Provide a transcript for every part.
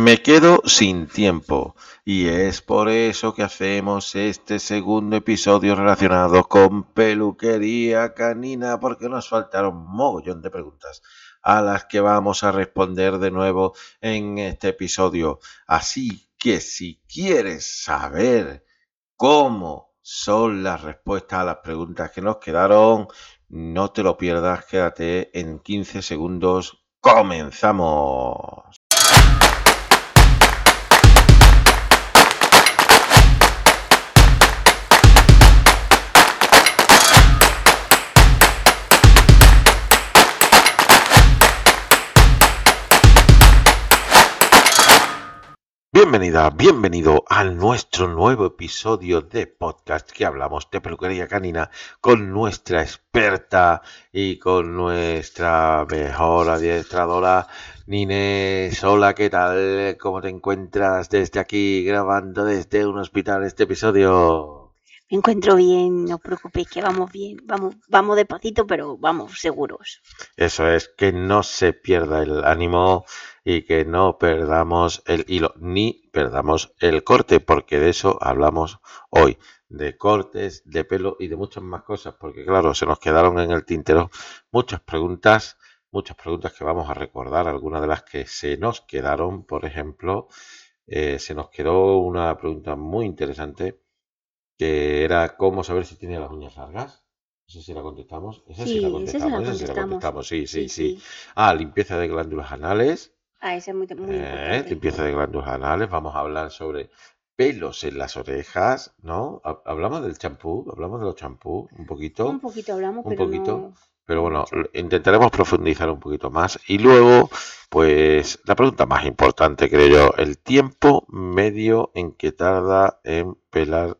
Me quedo sin tiempo y es por eso que hacemos este segundo episodio relacionado con peluquería canina porque nos faltaron mogollón de preguntas a las que vamos a responder de nuevo en este episodio. Así que si quieres saber cómo son las respuestas a las preguntas que nos quedaron, no te lo pierdas, quédate en 15 segundos. Comenzamos. Bienvenida, bienvenido a nuestro nuevo episodio de podcast que hablamos de peluquería canina con nuestra experta y con nuestra mejor adiestradora Nines. Hola, ¿qué tal? ¿Cómo te encuentras desde aquí grabando desde un hospital este episodio? Me encuentro bien, no os preocupéis que vamos bien, vamos, vamos despacito, pero vamos seguros. Eso es, que no se pierda el ánimo y que no perdamos el hilo ni perdamos el corte, porque de eso hablamos hoy, de cortes de pelo y de muchas más cosas, porque claro, se nos quedaron en el tintero muchas preguntas, muchas preguntas que vamos a recordar, algunas de las que se nos quedaron, por ejemplo, eh, se nos quedó una pregunta muy interesante que era cómo saber si tiene las uñas largas. Sé si la contestamos. Esa sí, la contestamos. Esa sí la contestamos. Sí, sí, sí, Ah, limpieza de glándulas anales. Ah, esa es muy, muy eh, importante. limpieza de glándulas anales. Vamos a hablar sobre pelos en las orejas, ¿no? Hablamos del champú, hablamos de los champús un poquito. Un poquito hablamos, un pero poquito. no... Pero bueno, intentaremos profundizar un poquito más. Y luego, pues, la pregunta más importante, creo yo, el tiempo medio en que tarda en pelar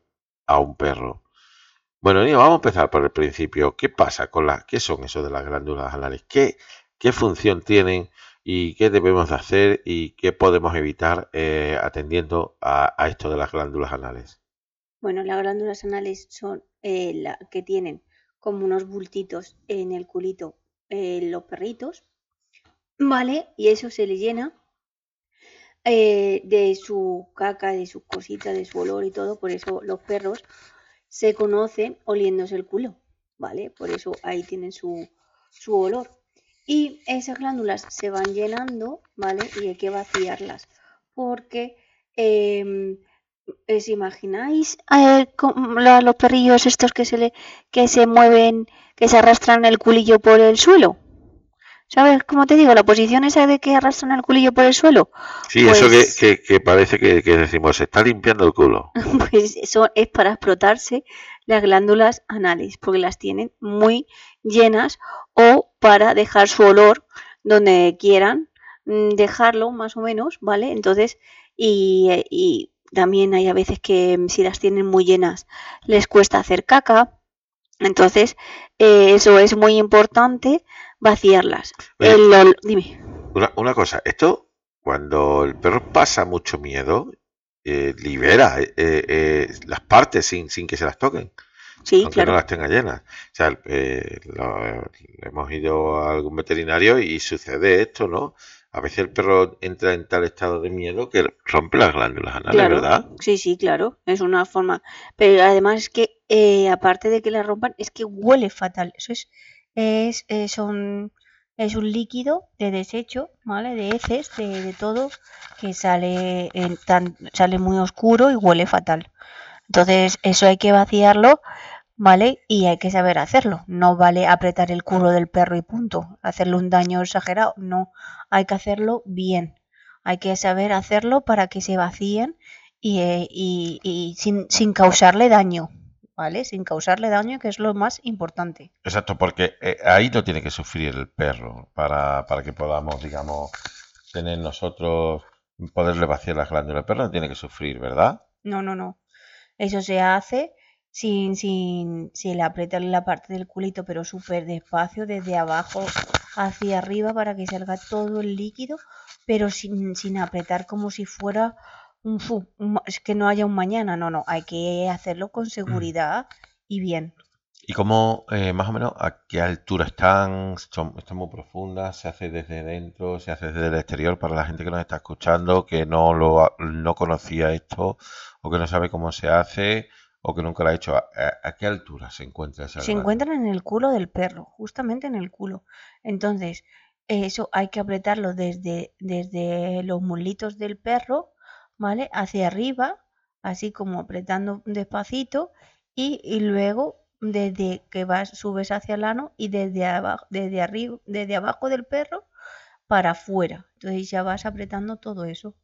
a un perro. Bueno, niño, vamos a empezar por el principio. ¿Qué pasa con las, qué son eso de las glándulas anales? ¿Qué, qué función tienen y qué debemos de hacer y qué podemos evitar eh, atendiendo a, esto de las glándulas anales? Bueno, las glándulas anales son eh, la que tienen como unos bultitos en el culito eh, los perritos, ¿vale? Y eso se le llena eh, de su caca, de sus cositas, de su olor y todo. Por eso los perros se conocen oliéndose el culo, ¿vale? Por eso ahí tienen su, su olor. Y esas glándulas se van llenando, ¿vale? Y hay que vaciarlas. Porque, eh, ¿os imagináis eh, los perrillos estos que se, le, que se mueven, que se arrastran el culillo por el suelo? ¿Sabes cómo te digo? La posición esa de que arrastran el culillo por el suelo. Sí, eso que, Pues- que- que parece que, que decimos, se está limpiando el culo. Pues eso es para explotarse las glándulas anales, porque las tienen muy llenas o para dejar su olor donde quieran mm, dejarlo, más o menos, ¿vale? Entonces, y, eh, y también hay a veces que mm, si las tienen muy llenas les cuesta hacer caca. Entonces, eh, eso es muy importante, vaciarlas. Oye. El ol- dime. Una, una cosa, esto, cuando el perro pasa mucho miedo, eh, libera eh, eh, las partes sin, sin que se las toquen, Sí, aunque claro. no las tenga llenas. O sea, lo- hemos ido a algún veterinario y sucede esto, ¿no? A veces el perro entra en tal estado de miedo que rompe las glándulas anales, Claro. ¿verdad? Sí, sí, claro, es una forma. Pero además es que, eh, aparte de que la rompan, es que huele fatal. Eso es, es, eh, son, es un líquido de desecho, ¿vale? De heces, de, de todo, que sale, en tan, sale muy oscuro y huele fatal. Entonces, eso hay que vaciarlo, ¿vale? Y hay que saber hacerlo. No vale apretar el culo del perro y punto. Hacerle un daño exagerado. No, hay que hacerlo bien. Hay que saber hacerlo para que se vacíen y, eh, y- y sin, sin causarle daño, ¿vale? Sin causarle daño, que es lo más importante. Exacto, porque eh, ahí no tiene que sufrir el perro para, para que podamos, digamos, tener nosotros, poderle vaciar las glándulas. El perro no tiene que sufrir, ¿verdad? No, no, no. Eso se hace sin, sin, sin apretarle la parte del culito, pero súper despacio, desde abajo hacia arriba para que salga todo el líquido, pero sin, sin apretar como si fuera un, fu- un es que no haya un mañana. No, no, hay que hacerlo con seguridad y bien. ¿Y cómo, eh, más o menos, a qué altura están? Son- ¿Están muy profundas? ¿Se hace desde dentro? ¿Se hace desde el exterior? Para la gente que nos está escuchando, que no lo no conocía esto, o que no sabe cómo se hace, o que nunca lo ha hecho, ¿a, qué altura se encuentra esa Se encuentran en el culo del perro, justamente en el culo. Entonces, eso hay que apretarlo desde, desde los muslitos del perro, ¿vale? Hacia arriba, así como apretando despacito, y, y luego desde que vas, subes hacia el ano y desde abajo, desde arriba, desde abajo del perro para afuera. Entonces ya vas apretando todo eso.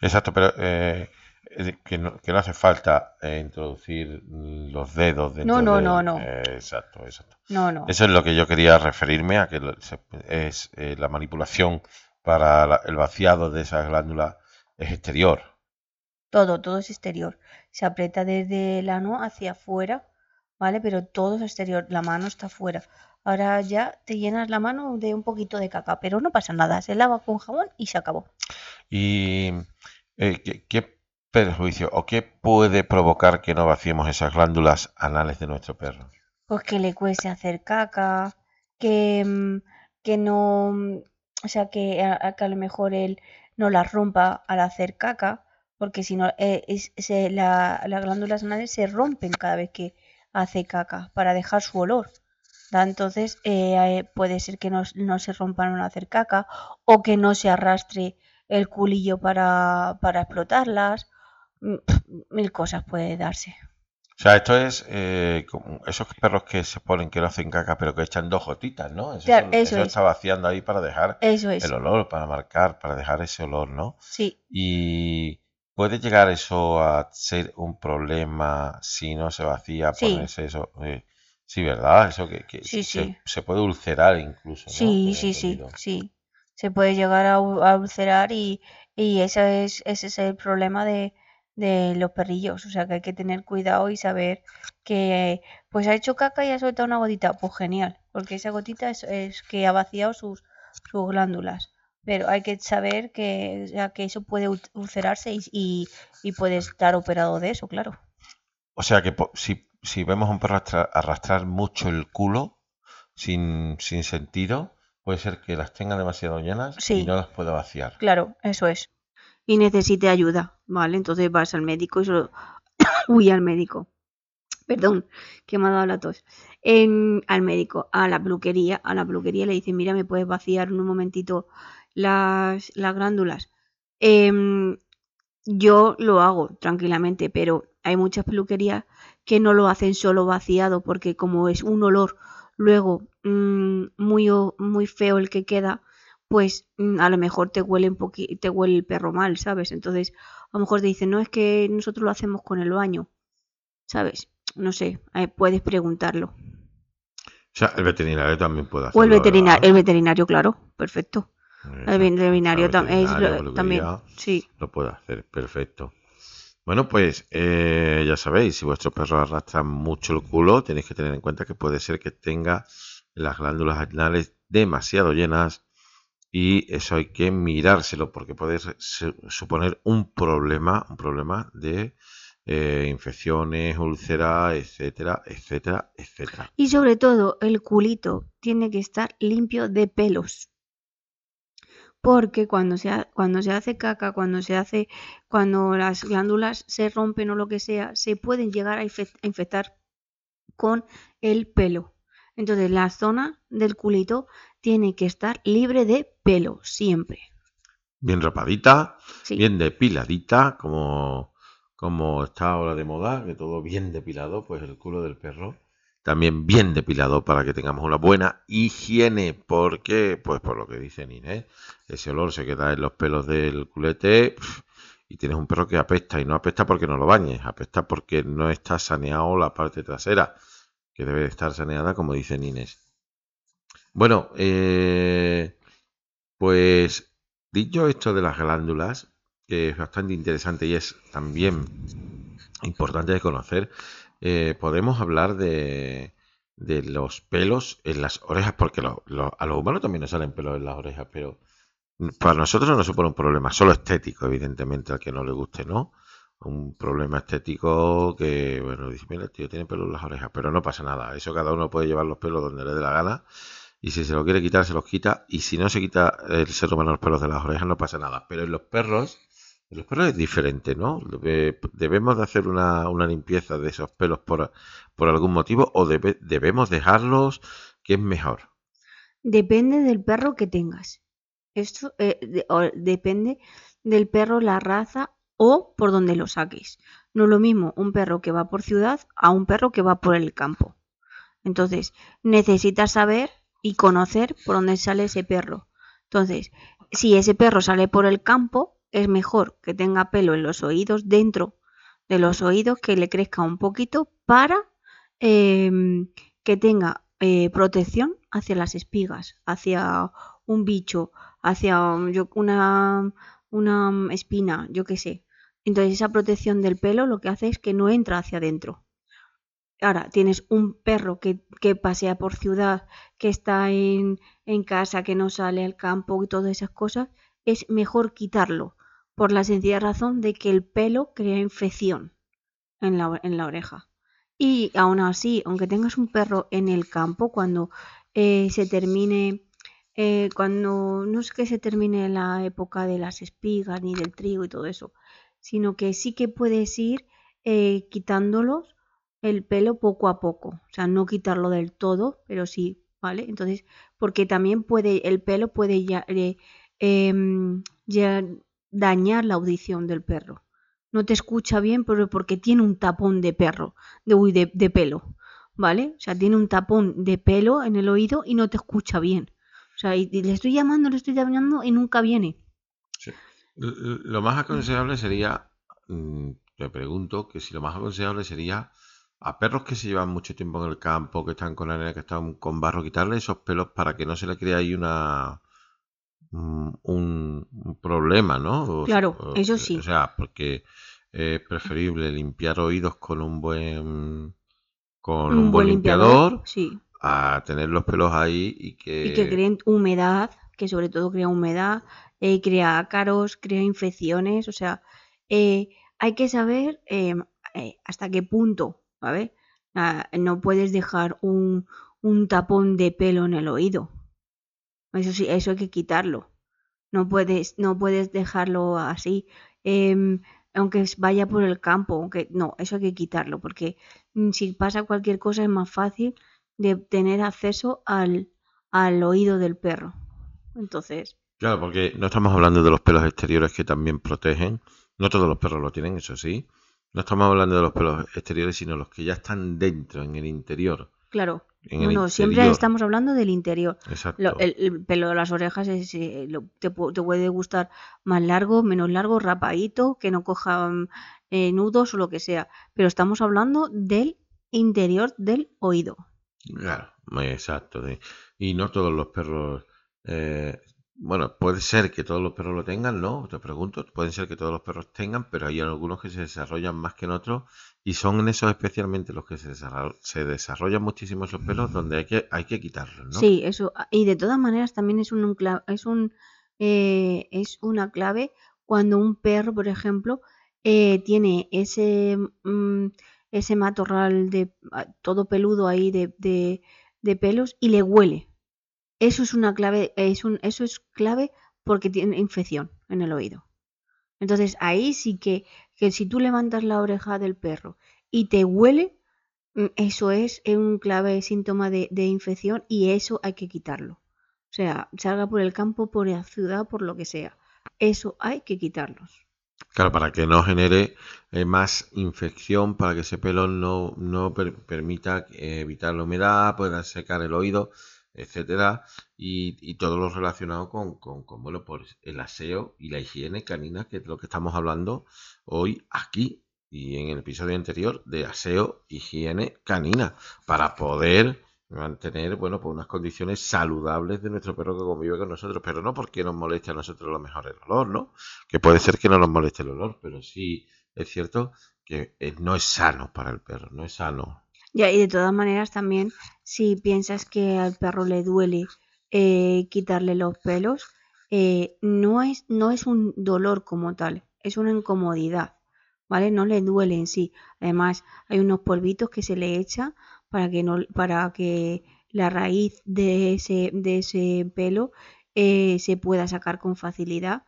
Exacto, pero eh, que, no, que no hace falta eh, introducir los dedos dentro No, no, del- no, no. eh, exacto, exacto. No, no. Eso es lo que yo quería referirme a que es eh, la manipulación para la- el vaciado de esas glándulas es exterior. Todo, todo es exterior. Se aprieta desde el ano hacia afuera, ¿vale? Pero todo es exterior. La mano está afuera. Ahora ya te llenas la mano de un poquito de caca, pero no pasa nada. Se lava con jabón y se acabó. ¿Y eh, ¿qué, qué perjuicio o qué puede provocar que no vaciemos esas glándulas anales de nuestro perro? Pues que le cueste hacer caca, que, mm, que no, mm, o sea, que a que a lo mejor él no las rompa al hacer caca, porque si no, eh, se- la- las glándulas anales se rompen cada vez que hace caca para dejar su olor. Entonces eh, eh, puede ser que no, no se rompan al hacer caca o que no se arrastre el culillo para, para explotarlas. Mm, Mil cosas puede darse. O sea, esto es eh, como esos perros que se ponen que no hacen caca, pero que echan dos gotitas, ¿no? Eso, Claro, eso eso es. está vaciando ahí para dejar Eso es. el olor, para marcar, para dejar ese olor, ¿no? Sí, Y puede llegar eso a ser un problema si no se vacía, Sí. ponerse eso. eh, sí, ¿verdad? Eso que, que Sí, se, sí. se puede ulcerar incluso. Sí, sí, sí, sí. Se puede llegar a, a ulcerar y, y ese es, ese es el problema de, de los perrillos. O sea que hay que tener cuidado y saber que pues ha hecho caca y ha soltado una gotita. Pues genial, porque esa gotita es, es que ha vaciado sus, sus glándulas. Pero hay que saber que, o sea, que eso puede ul- ulcerarse y, y, y puede estar operado de eso, claro. O sea que si, si vemos a un perro arrastrar, mucho el culo sin, sin sentido, puede ser que las tenga demasiado llenas y no las pueda vaciar. Claro, eso es. Y necesite ayuda, ¿vale? Entonces vas al médico y solo... Al médico. Perdón, que me ha dado la tos. Al médico, a la peluquería, a la peluquería le dicen, mira, ¿me puedes vaciar un momentito las, las glándulas? Em, yo lo hago tranquilamente, pero hay muchas peluquerías que no lo hacen solo vaciado porque como es un olor luego mm, muy, muy feo el que queda, pues mm, a lo mejor te huele un te huele el perro mal, ¿sabes? Entonces, a lo mejor te dicen, no, es que nosotros lo hacemos con el baño, ¿sabes? No sé, eh, puedes preguntarlo. O sea, el veterinario también puede O hacerlo. el veterinario, ¿verdad? el veterinario, claro, perfecto. El veterinario O es lo- también, sí. Lo puede hacer, perfecto. Bueno, pues eh, ya sabéis, si vuestro perro arrastra mucho el culo, tenéis que tener en cuenta que puede ser que tenga las glándulas anales demasiado llenas y eso hay que mirárselo porque puede suponer un problema, un problema de eh, infecciones, úlceras, etcétera, etcétera, etcétera. Y sobre todo, el culito tiene que estar limpio de pelos. Porque cuando se, ha- cuando se hace caca, cuando se hace, cuando las glándulas se rompen o lo que sea, se pueden llegar a infectar con el pelo. Entonces, la zona del culito tiene que estar libre de pelo, siempre. Bien rapadita, Sí, bien depiladita, como, como está ahora de moda, que todo bien depilado, pues el culo del perro también bien depilado para que tengamos una buena higiene, porque, pues por lo que dice Inés, ese olor se queda en los pelos del culete y tienes un perro que apesta, y no apesta porque no lo bañes, apesta porque no está saneado la parte trasera, que debe de estar saneada, como dice Inés. Bueno, eh, pues dicho esto de las glándulas, que es bastante interesante y es también importante de conocer, eh, podemos hablar de, de los pelos en las orejas, porque lo- a los humanos también nos salen pelos en las orejas, pero para nosotros no supone un problema, solo estético, evidentemente, al que no le guste, ¿no? Un problema estético que, bueno, dice, mira, tío tiene pelo en las orejas, pero no pasa nada. Eso cada uno puede llevar los pelos donde le dé la gana. Y si se lo quiere quitar, se los quita. Y si no se quita el ser humano los pelos de las orejas, no pasa nada. Pero en los perros, en los perros es diferente, ¿no? Debemos de hacer una, limpieza de esos pelos por, por algún motivo o debemos dejarlos, que es mejor. Depende del perro que tengas. Esto eh, depende del perro, la raza o por donde lo saques. No es lo mismo un perro que va por ciudad a un perro que va por el campo. Entonces, necesitas saber y conocer por dónde sale ese perro. Entonces, si ese perro sale por el campo, es mejor que tenga pelo en los oídos, dentro de los oídos, que le crezca un poquito para em, que tenga eh, protección hacia las espigas, hacia un bicho, hacia una, una espina, yo qué sé. Entonces esa protección del pelo lo que hace es que no entra hacia adentro. Ahora, tienes un perro que, pasea por ciudad, que está en, casa, que no sale al campo y todas esas cosas, es mejor quitarlo, por la sencilla razón de que el pelo crea infección en la, en la oreja. Y aún así, aunque tengas un perro en el campo, cuando eh, se termine, eh, cuando no es que se termine la época de las espigas ni del trigo y todo eso, sino que sí que puedes ir eh, quitándolos el pelo poco a poco, o sea, no quitarlo del todo, pero sí, ¿vale? Entonces, porque también puede, el pelo puede ya, eh, em, dañar la audición del perro. No te escucha bien pero porque tiene un tapón de perro, de, de, pelo, ¿vale? O sea, tiene un tapón de pelo en el oído y no te escucha bien. O sea, y, le estoy llamando, le estoy llamando y nunca viene. Lo más aconsejable sería, mm, te pregunto, que si lo más aconsejable sería a perros que se llevan mucho tiempo en el campo, que están con arena, que están con barro, quitarle esos pelos para que no se le cree ahí una mm, un, problema, ¿no? Claro, eso sí. O sea, porque es preferible limpiar oídos con un buen con un, buen, limpiador, sí. a tener los pelos ahí y que y que creen humedad, que sobre todo crea humedad eh, crea ácaros, crea infecciones, o sea, eh, hay que saber em, eh, hasta qué punto, ¿vale? Ah, no puedes dejar un, tapón de pelo en el oído. Eso sí, eso hay que quitarlo. No puedes, no puedes dejarlo así. Em, aunque vaya por el campo, aunque no, eso hay que quitarlo, porque mm, si pasa cualquier cosa es más fácil de tener acceso al, al oído del perro. Entonces, Claro, porque no estamos hablando de los pelos exteriores que también protegen. No todos los perros lo tienen, eso sí. No estamos hablando de los pelos exteriores, sino los que ya están dentro, en el interior. Claro. no, siempre estamos hablando del interior. Exacto. el, pelo de las orejas eh, te, puede gustar más largo, menos largo, rapadito, que no coja eh, nudos o lo que sea. Pero estamos hablando del interior del oído. Claro, exacto. Y no todos los perros eh, bueno, puede ser que todos los perros lo tengan, ¿no? Te pregunto, pueden ser que todos los perros tengan, pero hay algunos que se desarrollan más que en otros y son esos especialmente los que se, desarrollan, muchísimo esos pelos donde hay que, hay que quitarlos, ¿no? Sí, eso. Y de todas maneras también es, un, es, un, eh, es una clave cuando un perro, por ejemplo, eh, tiene ese, mm, ese matorral de ah, todo peludo ahí de, de pelos y le huele. Eso es una clave, es un, eso es clave porque tiene infección en el oído. Entonces ahí sí que, que si tú levantas la oreja del perro y te huele, mm, eso es un clave síntoma de, infección y eso hay que quitarlo. O sea, salga por el campo, por la ciudad, por lo que sea. Eso hay que quitarlos. Claro, para que no genere eh, más infección, para que ese pelo no, no permita eh, evitar la humedad, pueda secar el oído etcétera, y, todo lo relacionado con, bueno, pues el aseo y la higiene canina, que es lo que estamos hablando hoy aquí y en el episodio anterior de aseo, higiene canina, para poder mantener, bueno, pues unas condiciones saludables de nuestro perro que convive con nosotros, pero no porque nos moleste a nosotros lo mejor el olor, ¿no? Que puede ser que no nos moleste el olor, pero sí es cierto que no es sano para el perro, no es sano y de todas maneras también, si piensas que al perro le duele eh, quitarle los pelos, eh, no, es, no es un dolor como tal, es una incomodidad. ¿vale? No le duele en sí. Además, hay unos polvitos que se le echa para que no, para que la raíz de ese, de ese pelo eh, se pueda sacar con facilidad,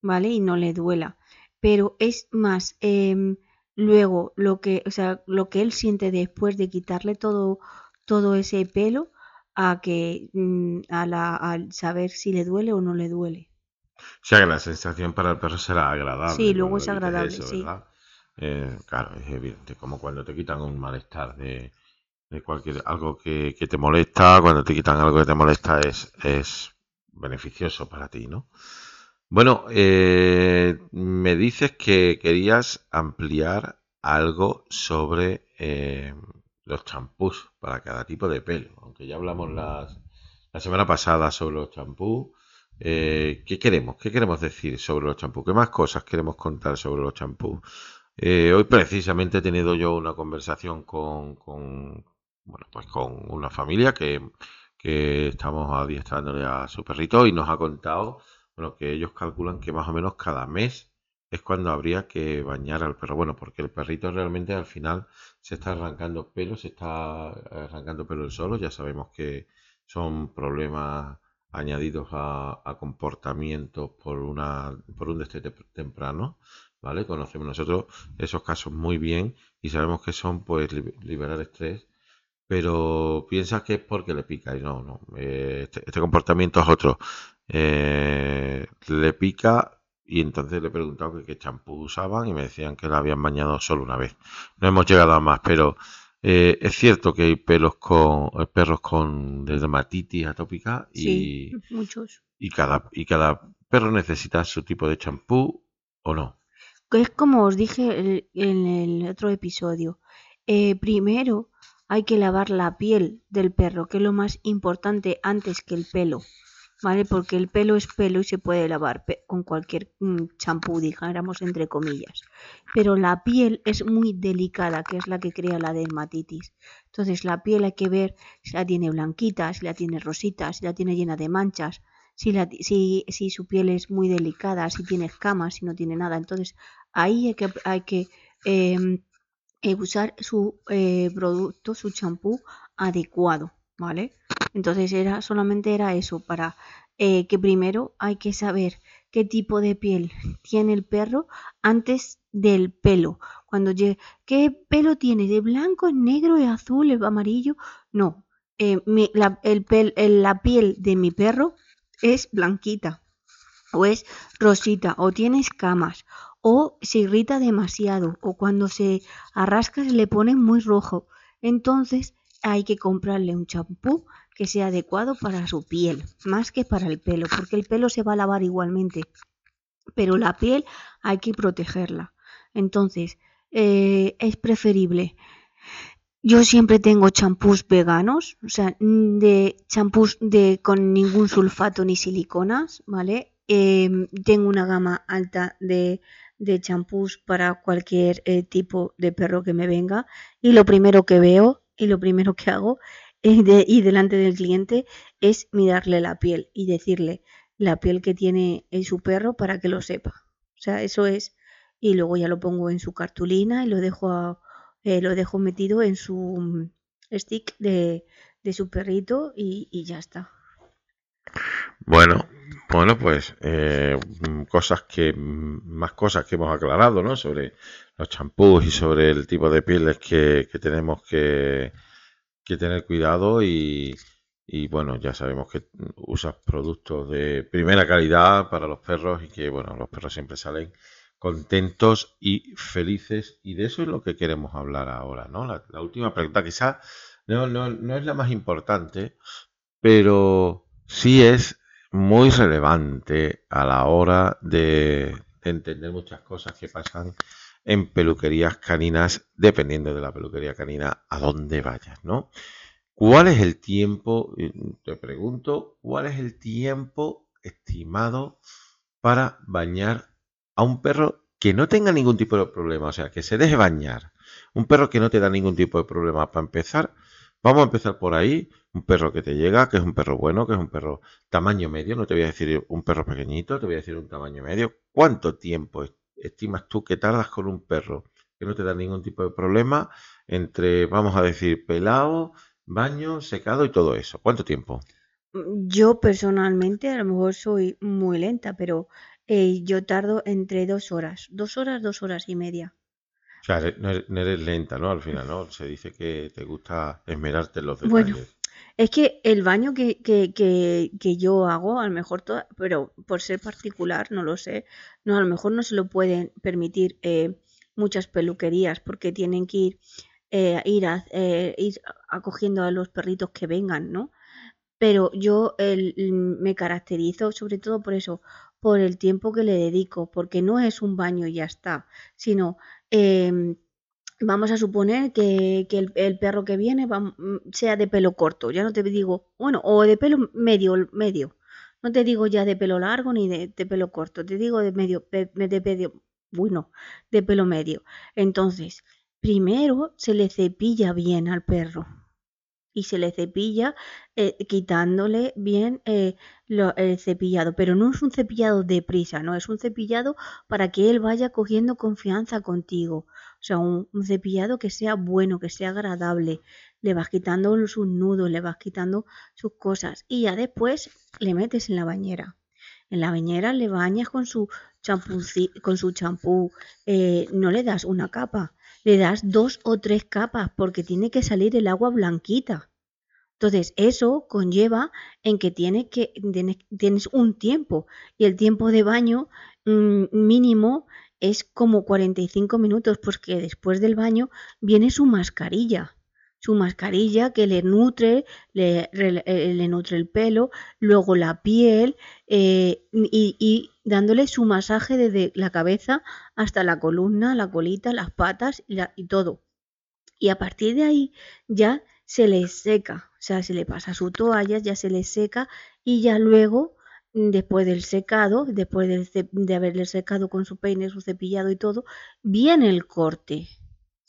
¿vale? Y no le duela. Pero es más, em, luego lo que, o sea, lo que él siente después de quitarle todo, todo ese pelo a que mm, a la, al saber si le duele o no le duele. O sea que la sensación para el perro será agradable. Sí, luego es agradable, sí. Eh, claro, es evidente, como cuando te quitan un malestar de, de cualquier algo que, que, te molesta, cuando te quitan algo que te molesta es, es beneficioso para ti, ¿no? Bueno, eh, me dices que querías ampliar algo sobre eh, los champús para cada tipo de pelo, aunque ya hablamos las, la semana pasada sobre los champús. Eh, ¿Qué queremos? ¿Qué queremos decir sobre los champús? ¿Qué más cosas queremos contar sobre los champús? hoy precisamente he tenido yo una conversación con, con, bueno, pues con una familia que, que estamos adiestrándole a su perrito y nos ha contado bueno, que ellos calculan que más o menos cada mes es cuando habría que bañar al perro. Bueno, porque el perrito realmente al final se está arrancando pelo, se está arrancando pelo el solo. Ya sabemos que son problemas añadidos a, comportamientos por una por un destete temprano, ¿vale? Conocemos nosotros esos casos muy bien y sabemos que son pues liberar estrés, pero piensas que es porque le pica y no, no. Eh, este, este comportamiento es otro. Eh, le pica y entonces le he preguntado que qué champú usaban y me decían que la habían bañado solo una vez. No hemos llegado a más, pero eh, es cierto que hay pelos con eh, perros con dermatitis atópica y muchos. Y cada y cada perro necesita su tipo de champú o no. Es como os dije en el otro episodio. primero hay que lavar la piel del perro, que es lo más importante antes que el pelo. ¿Vale? Porque el pelo es pelo y se puede lavar con cualquier mm, champú, dijéramos entre comillas. Pero la piel es muy delicada, que es la que crea la dermatitis. Entonces la piel hay que ver si la tiene blanquita, si la tiene rosita, si la tiene llena de manchas, si, si, si su piel es muy delicada, si tiene escamas, si no tiene nada. Entonces ahí hay que, hay que em, eh, usar su eh, producto, su champú adecuado, ¿vale? Entonces era solamente era eso, para eh, que primero hay que saber qué tipo de piel tiene el perro antes del pelo. Cuando ¿qué pelo tiene? ¿De blanco, es negro, es azul, es amarillo? No, eh, la, el la piel de mi perro es blanquita o es rosita o tiene escamas o se irrita demasiado o cuando se arrasca se le pone muy rojo. Entonces hay que comprarle un champú que sea adecuado para su piel, más que para el pelo, porque el pelo se va a lavar igualmente, pero la piel hay que protegerla. Entonces, eh, es preferible. Yo siempre tengo champús veganos, o sea, de champús de, con ningún sulfato ni siliconas, ¿vale? Em, tengo una gama alta de, de champús para cualquier eh, tipo de perro que me venga y lo primero que veo y lo primero que hago y delante del cliente es mirarle la piel y decirle la piel que tiene en su perro para que lo sepa. O sea, eso es. Y luego ya lo pongo en su cartulina y lo dejo, eh, lo dejo metido en su mm, stick de, su perrito y, ya está. Bueno, bueno, pues eh, cosas que más cosas que hemos aclarado, ¿no? Sobre los champús y sobre el tipo de pieles que tenemos que, que tener cuidado y, bueno, ya sabemos que usas productos de primera calidad para los perros y que bueno, los perros siempre salen contentos y felices y de eso es lo que queremos hablar ahora, ¿no? La, última pregunta quizá no, no, no es la más importante, pero sí es muy relevante a la hora de entender muchas cosas que pasan en peluquerías caninas, dependiendo de la peluquería canina, a dónde vayas, ¿no? ¿Cuál es el tiempo, te pregunto, cuál es el tiempo estimado para bañar a un perro que no tenga ningún tipo de problema, o sea, que se deje bañar? Un perro que no te da ningún tipo de problema. Para empezar, vamos a empezar por ahí. Un perro que te llega, que es un perro bueno, que es un perro tamaño medio, no te voy a decir un perro pequeñito, te voy a decir un tamaño medio. ¿Cuánto tiempo estimas tú que tardas con un perro que no te da ningún tipo de problema entre, vamos a decir, pelado, baño, secado y todo eso? ¿Cuánto tiempo? Mm, yo personalmente a lo mejor soy muy lenta, pero eh, yo tardo entre dos horas, dos horas, dos horas y media. O sea, no eres, lenta, ¿no? Al final, ¿no? Se dice que te gusta esmerarte en los detalles. Bueno, es que el baño que, que, que, yo hago, a lo mejor, todo, pero por ser particular, no lo sé, no, a lo mejor no se lo pueden permitir eh, muchas peluquerías porque tienen que ir, eh, ir, a, ir acogiendo a los perritos que vengan, ¿no? pero yo me caracterizo sobre todo por eso, por el tiempo que le dedico, porque no es un baño y ya está, sino em, vamos a suponer que, el, perro que viene mm, sea de pelo corto, ya no te digo, bueno, o de pelo medio, medio, no te digo ya de pelo largo ni de, pelo corto, te digo de medio, de medio, bueno, de pelo medio. Entonces, primero se le cepilla bien al perro y se le cepilla eh, quitándole bien eh, el cepillado, pero no es un cepillado de prisa, no, es un cepillado para que él vaya cogiendo confianza contigo, o sea, un, cepillado que sea bueno, que sea agradable, le vas quitando sus nudos, le vas quitando sus cosas y ya después le metes en la bañera. En la bañera le bañas con su champú, con su champú, eh, no le das una capa, le das dos o tres capas porque tiene que salir el agua blanquita. Entonces, eso conlleva en que tienes, que, tienes, un tiempo y el tiempo de baño mm, mínimo es como 45 minutos porque después del baño viene su mascarilla su mascarilla que le nutre, le, eh, nutre el pelo, luego la piel eh, y, dándole su masaje desde la cabeza hasta la columna, la colita, las patas y, y todo. Y a partir de ahí ya se le seca, o sea, se le pasa su toalla, ya se le seca y ya luego después del secado, después de, de haberle secado con su peine, su cepillado y todo, viene el corte.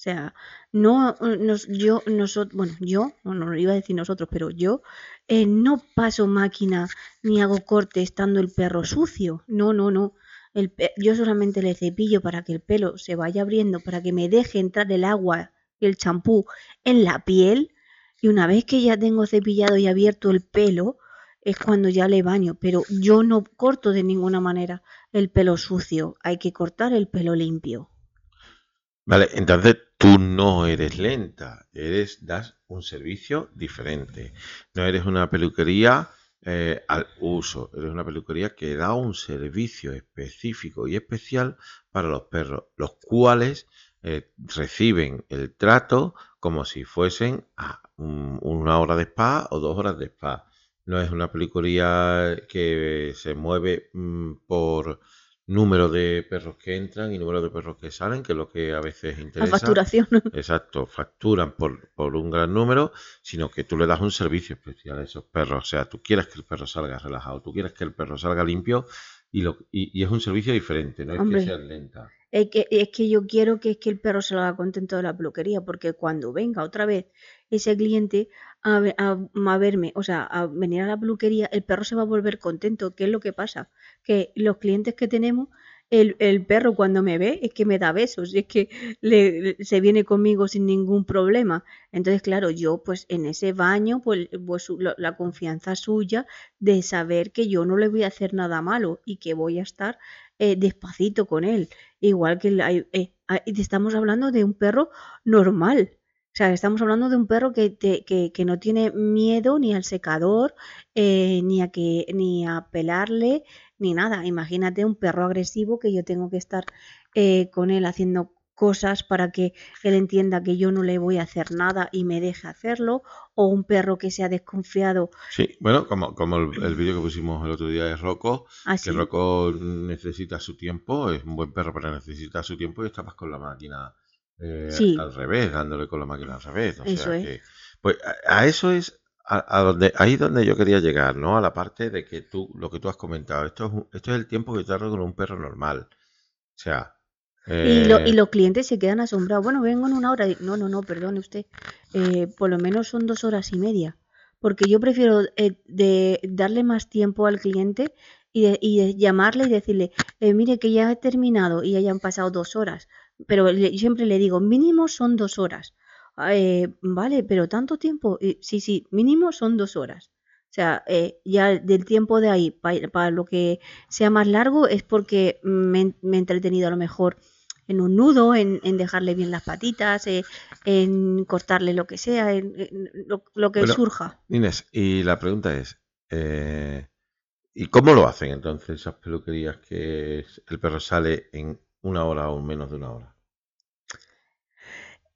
Sea, no, nos, yo, nosotros, bueno, yo, no, no iba a decir nosotros, pero yo eh, no paso máquina ni hago corte estando el perro sucio. No, no, no. El, yo solamente le cepillo para que el pelo se vaya abriendo, para que me deje entrar el agua y el champú en la piel. Y una vez que ya tengo cepillado y abierto el pelo, es cuando ya le baño. Pero yo no corto de ninguna manera el pelo sucio. Hay que cortar el pelo limpio. Vale, entonces tú no eres lenta, eres, das un servicio diferente. No eres una peluquería eh, al uso, eres una peluquería que da un servicio específico y especial para los perros, los cuales eh, reciben el trato como si fuesen a una hora de spa o dos horas de spa. No es una peluquería que se mueve mm, por número de perros que entran y número de perros que salen, que es lo que a veces interesa. La facturación. Exacto, facturan por, por, un gran número, sino que tú le das un servicio especial a esos perros. O sea, tú quieres que el perro salga relajado, tú quieres que el perro salga limpio y, lo, y, es un servicio diferente, no es que sea lenta. Es que, es que yo quiero que, es que el perro salga contento de la peluquería, porque cuando venga otra vez ese cliente a, a, verme, o sea, a venir a la peluquería, el perro se va a volver contento. ¿Qué es lo que pasa? Que los clientes que tenemos, el, perro cuando me ve es que me da besos, y es que le, se viene conmigo sin ningún problema. Entonces, claro, yo pues en ese baño, pues, pues la confianza suya de saber que yo no le voy a hacer nada malo y que voy a estar eh, despacito con él. Igual que eh, ah, estamos hablando de un perro normal, o sea, estamos hablando de un perro que, que, no tiene miedo ni al secador, eh, ni, a que, ni a pelarle, ni nada. Imagínate un perro agresivo que yo tengo que estar eh, con él haciendo cosas para que él entienda que yo no le voy a hacer nada y me deje hacerlo, o un perro que se ha desconfiado. Sí, bueno, como, como el, vídeo que pusimos el otro día de Rocco, ¿Ah, que Rocco necesita su tiempo, es un buen perro, pero necesita su tiempo y estabas con la máquina eh, al revés, dándole con la máquina al revés. pues a, eso es a, donde ahí donde yo quería llegar, ¿no? A la parte de que tú, lo que tú has comentado, esto es, esto es el tiempo que tardo con un perro normal. O sea. y, eh, los clientes se quedan asombrados. Bueno, vengo en una hora. No, no, no, perdone usted. Eh, por lo menos son dos horas y media. Porque yo prefiero de darle más tiempo al cliente y, de- y de llamarle y decirle, mire que ya he terminado y hayan pasado dos horas. Pero le- siempre le digo, mínimo son dos horas. "Ah, eh, vale, pero tanto tiempo. Sí, sí, mínimo son dos horas. O sea, eh, ya del tiempo de ahí para lo que sea más largo es porque me, me he entretenido a lo mejor en un nudo, en, en dejarle bien las patitas, eh, en cortarle lo que sea, en, en lo, lo que Bueno, surja. Inés, y la pregunta es, eh, ¿y cómo lo hacen entonces esas peluquerías que el perro sale en una hora o menos de una hora?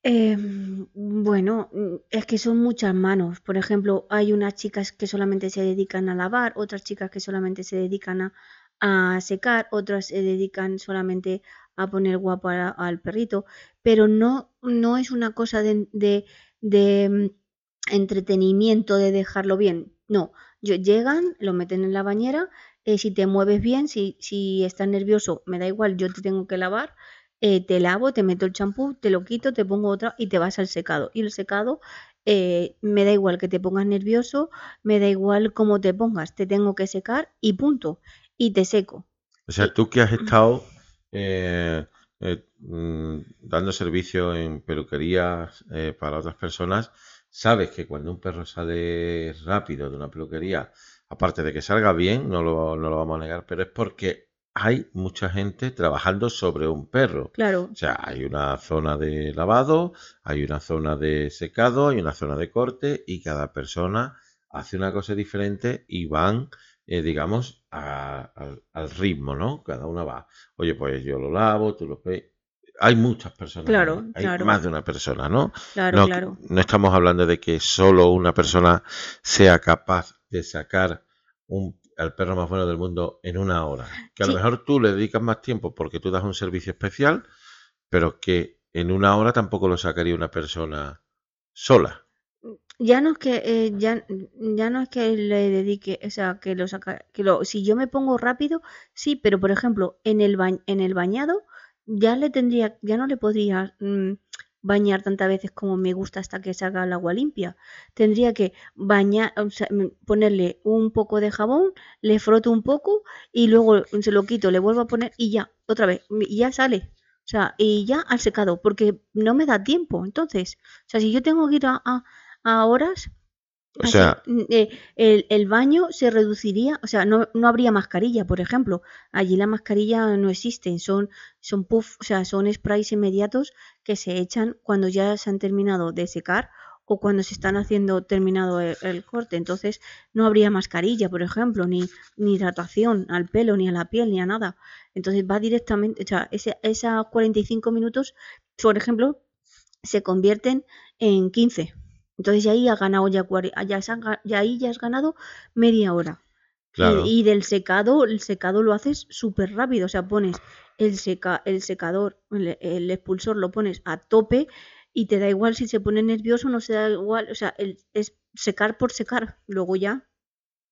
Em, bueno, es que son muchas manos. Por ejemplo, hay unas chicas que solamente se dedican a lavar, otras chicas que solamente se dedican a, a secar, otras se dedican solamente a poner guapo al perrito, pero no, no es una cosa de, de, mm, entretenimiento de dejarlo bien. No, llegan, lo meten en la bañera, eh, si te mueves bien, si, si estás nervioso, me da igual, yo te tengo que lavar eh, te lavo, te meto el champú, te lo quito, te pongo otra y te vas al secado. Y el secado eh, me da igual que te pongas nervioso, me da igual cómo te pongas, te tengo que secar y punto. Y te seco. O sea, tú que has estado eh, eh, mm, dando servicio en peluquerías para otras personas, sabes que cuando un perro sale rápido de una peluquería, aparte de que salga bien, no lo, no lo vamos a negar, pero es porque hay mucha gente trabajando sobre un perro. Claro, O sea, hay una zona de lavado, hay una zona de secado, hay una zona de corte y cada persona hace una cosa diferente y van, eh, digamos, a- al, al ritmo, ¿no? Cada una va, oye, pues yo lo lavo, tú lo ves. Hay muchas personas, Claro, ahí, hay claro. más de una persona, ¿no? claro, No, claro. no estamos hablando de que solo una persona sea capaz de sacar un, al perro más bueno del mundo en una hora. Que a lo mejor tú le dedicas más tiempo porque tú das un servicio especial, pero que en una hora tampoco lo sacaría una persona sola. Ya no es que eh, ya, ya no es que le dedique, o sea, que lo saca, que lo, si yo me pongo rápido, sí, pero por ejemplo, en el ba- en el bañado ya le tendría, ya no le podría mm, bañar tantas veces como me gusta hasta que salga el agua limpia. Tendría que bañar, o sea, mm, ponerle un poco de jabón, le froto un poco y luego se lo quito, le vuelvo a poner y ya, otra vez, ya sale. O sea, y ya al secado, porque no me da tiempo. Entonces, o sea, si yo tengo que ir a, a- a horas, O así, sea, mm, eh, el, el baño se reduciría, o sea, no, no habría mascarilla, por ejemplo. Allí la mascarilla no existe, son, son puff, o sea, son sprays inmediatos que se echan cuando ya se han terminado de secar o cuando se están haciendo terminado el, el corte. Entonces, no habría mascarilla, por ejemplo, ni, ni hidratación al pelo, ni a la piel, ni a nada. Entonces va directamente, o sea, ese, esos 45 minutos, por ejemplo, se convierten en 15. Entonces ya ahí has ganado ya, ya, ya ahí ya has ganado media hora. Y, del secado, el secado lo haces súper rápido. O sea, pones el, seca, el secador, el, el expulsor lo pones a tope y te da igual si se pone nervioso, no se da igual. O sea, el, es secar por secar. Luego ya,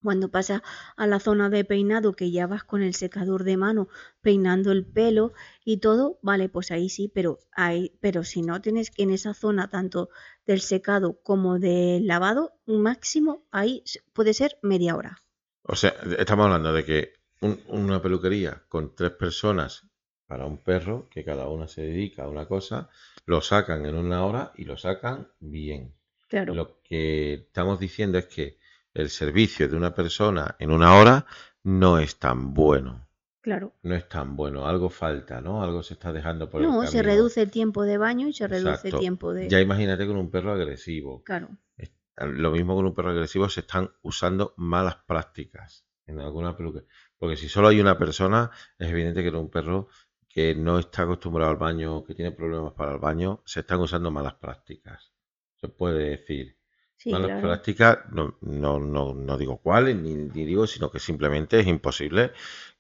cuando pasa a la zona de peinado, que ya vas con el secador de mano peinando el pelo y todo, vale, pues ahí sí, pero ahí, pero si no tienes que en esa zona tanto del secado como del lavado, máximo ahí puede ser media hora. o sea, estamos hablando de que un- una peluquería con tres personas para un perro, que cada una se dedica a una cosa, lo sacan en una hora y lo sacan bien. Claro. Lo que estamos diciendo es que el servicio de una persona en una hora no es tan bueno. Claro. No es tan bueno. Algo falta, ¿no? Algo se está dejando por el No, se reduce el tiempo de baño y se reduce el tiempo de... Ya imagínate con un perro agresivo. Claro. Lo mismo con un perro agresivo se están usando malas prácticas en alguna peluquería. Porque si solo hay una persona, es evidente que era un perro que no está acostumbrado al baño, que tiene problemas para el baño, se están usando malas prácticas. Se puede decir. Sí, malas claro. prácticas, no, no, no, no digo cuáles, ni, ni digo, sino que simplemente es imposible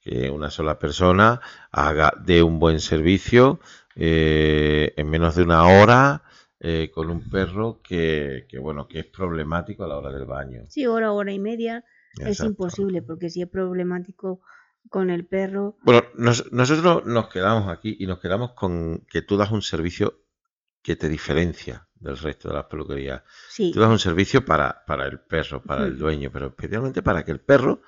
que una sola persona haga de un buen servicio eh, en menos de una hora eh, con un perro que, que, bueno, que es problemático a la hora del baño. Sí, hora, hora y media es imposible porque si es problemático con el perro, Bueno, nos- nosotros nos quedamos aquí y nos quedamos con que tú das un servicio que te diferencia del resto de las peluquerías. sí, Tú das un servicio para, para el perro, para el dueño, pero especialmente para que el perro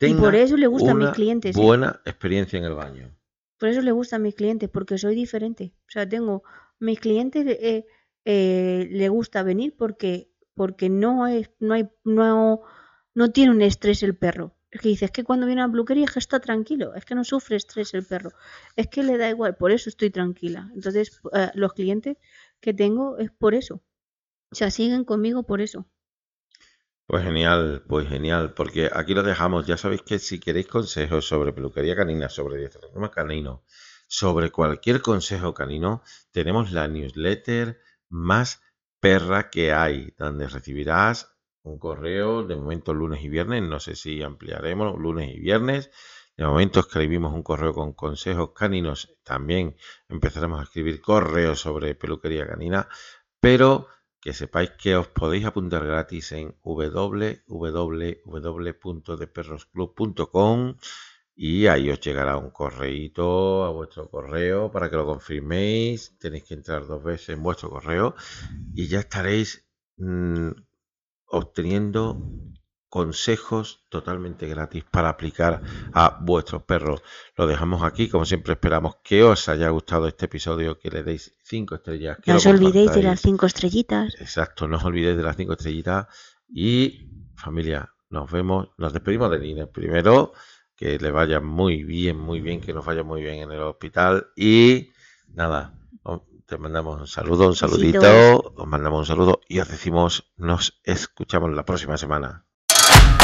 Y por tenga eso le gusta a mis una clientes. ¿eh? buena experiencia en el baño. Por eso le gusta a mis clientes, porque soy diferente. O sea, tengo mis clientes eh, eh, le gusta venir porque porque no es no hay no no tiene un estrés el perro. Es que dice, es que cuando viene a la peluquería es que está tranquilo, es que no sufre estrés el perro, es que le da igual, por eso estoy tranquila. Entonces, eh, los clientes que tengo es por eso. O sea, siguen conmigo por eso. Pues genial, pues genial, porque aquí lo dejamos. Ya sabéis que si queréis consejos sobre peluquería canina, sobre dietrónomo canino, sobre cualquier consejo canino, tenemos la newsletter más perra que hay, donde recibirás un correo de momento lunes y viernes, no sé si ampliaremos lunes y viernes. De momento escribimos un correo con consejos caninos, también empezaremos a escribir correos sobre peluquería canina, pero que sepáis que os podéis apuntar gratis en www.deperrosclub.com y ahí os llegará un correíto a vuestro correo para que lo confirméis. Tenéis que entrar dos veces en vuestro correo y ya estaréis mmm, obteniendo consejos totalmente gratis para aplicar a vuestros perros. Lo dejamos aquí, como siempre esperamos que os haya gustado este episodio, que le deis cinco estrellas. Que no os olvidéis de las cinco estrellitas. Exacto, no os olvidéis de las cinco estrellitas. Y familia, nos vemos, nos despedimos de Nina. Primero, que le vaya muy bien, muy bien, que nos vaya muy bien en el hospital. Y nada, te mandamos un saludo, un saludito, os mandamos un saludo y os decimos, nos escuchamos la próxima semana. Peace.